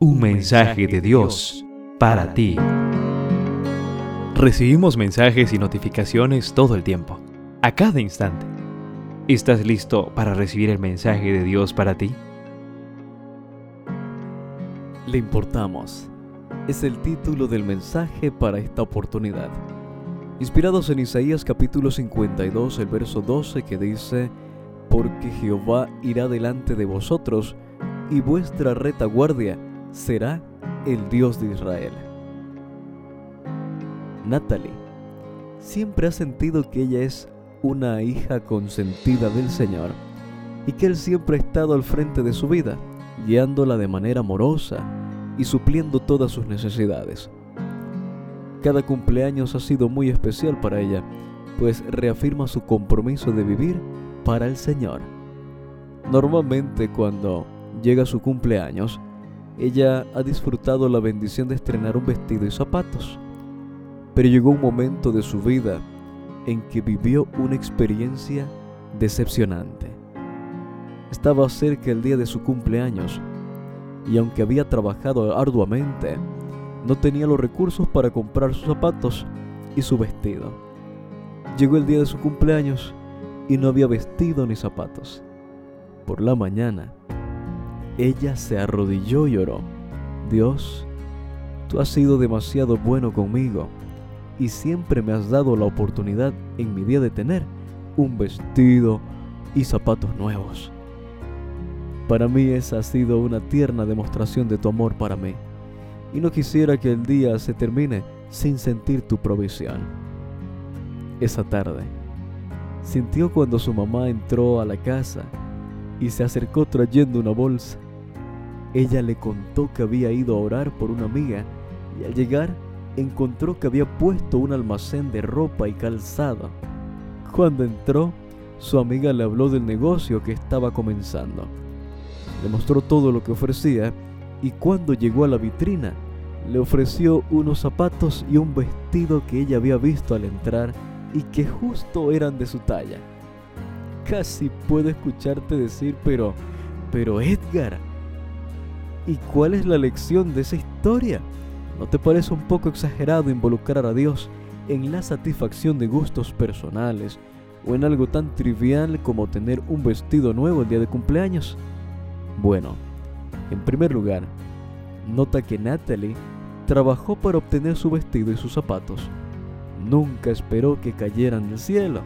Un mensaje de Dios para ti. Recibimos mensajes y notificaciones todo el tiempo, a cada instante. ¿Estás listo para recibir el mensaje de Dios para ti? Le importamos. Es el título del mensaje para esta oportunidad. Inspirados en Isaías capítulo 52, el verso 12 que dice, Porque Jehová irá delante de vosotros, y vuestra retaguardia será el Dios de Israel. Natalie siempre ha sentido que ella es una hija consentida del Señor y que Él siempre ha estado al frente de su vida, guiándola de manera amorosa y supliendo todas sus necesidades. Cada cumpleaños ha sido muy especial para ella, pues reafirma su compromiso de vivir para el Señor. Normalmente cuando llega su cumpleaños, ella ha disfrutado la bendición de estrenar un vestido y zapatos. Pero llegó un momento de su vida en que vivió una experiencia decepcionante. Estaba cerca el día de su cumpleaños y aunque había trabajado arduamente, no tenía los recursos para comprar sus zapatos y su vestido. Llegó el día de su cumpleaños y no había vestido ni zapatos. Por la mañana, ella se arrodilló y lloró. Dios, tú has sido demasiado bueno conmigo y siempre me has dado la oportunidad en mi día de tener un vestido y zapatos nuevos. Para mí esa ha sido una tierna demostración de tu amor para mí y no quisiera que el día se termine sin sentir tu provisión. Esa tarde, sintió cuando su mamá entró a la casa y se acercó trayendo una bolsa ella le contó que había ido a orar por una amiga y al llegar encontró que había puesto un almacén de ropa y calzado. Cuando entró, su amiga le habló del negocio que estaba comenzando. Le mostró todo lo que ofrecía y cuando llegó a la vitrina, le ofreció unos zapatos y un vestido que ella había visto al entrar y que justo eran de su talla. Casi puedo escucharte decir, pero, pero Edgar, ¿Y cuál es la lección de esa historia? ¿No te parece un poco exagerado involucrar a Dios en la satisfacción de gustos personales o en algo tan trivial como tener un vestido nuevo el día de cumpleaños? Bueno, en primer lugar, nota que Natalie trabajó para obtener su vestido y sus zapatos. Nunca esperó que cayeran del cielo.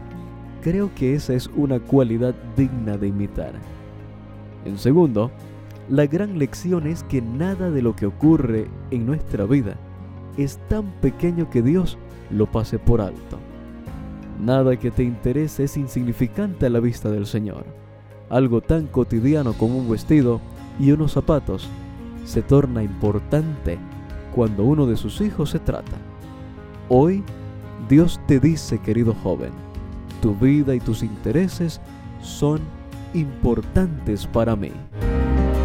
Creo que esa es una cualidad digna de imitar. En segundo, la gran lección es que nada de lo que ocurre en nuestra vida es tan pequeño que Dios lo pase por alto. Nada que te interese es insignificante a la vista del Señor. Algo tan cotidiano como un vestido y unos zapatos se torna importante cuando uno de sus hijos se trata. Hoy Dios te dice, querido joven, tu vida y tus intereses son importantes para mí.